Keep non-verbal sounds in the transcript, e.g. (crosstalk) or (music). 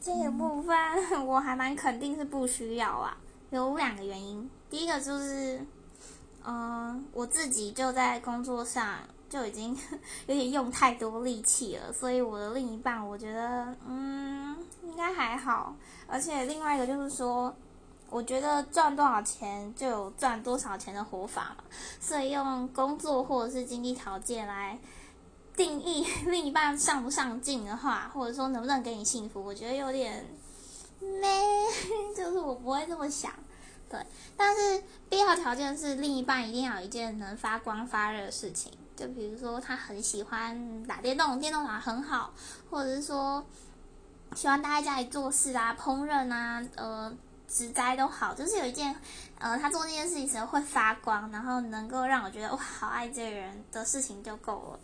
这个部分我还蛮肯定是不需要啊，有两个原因。第一个就是，嗯，我自己就在工作上就已经 (laughs) 有点用太多力气了，所以我的另一半我觉得，嗯，应该还好。而且另外一个就是说，我觉得赚多少钱就有赚多少钱的活法嘛，所以用工作或者是经济条件来。定义另一半上不上进的话，或者说能不能给你幸福，我觉得有点没，(laughs) 就是我不会这么想。对，但是必要条件是另一半一定要有一件能发光发热的事情，就比如说他很喜欢打电动，电动打很好，或者是说喜欢待在家里做事啊、烹饪啊、呃、植栽都好，就是有一件呃他做那件事情时候会发光，然后能够让我觉得哇好爱这个人的事情就够了。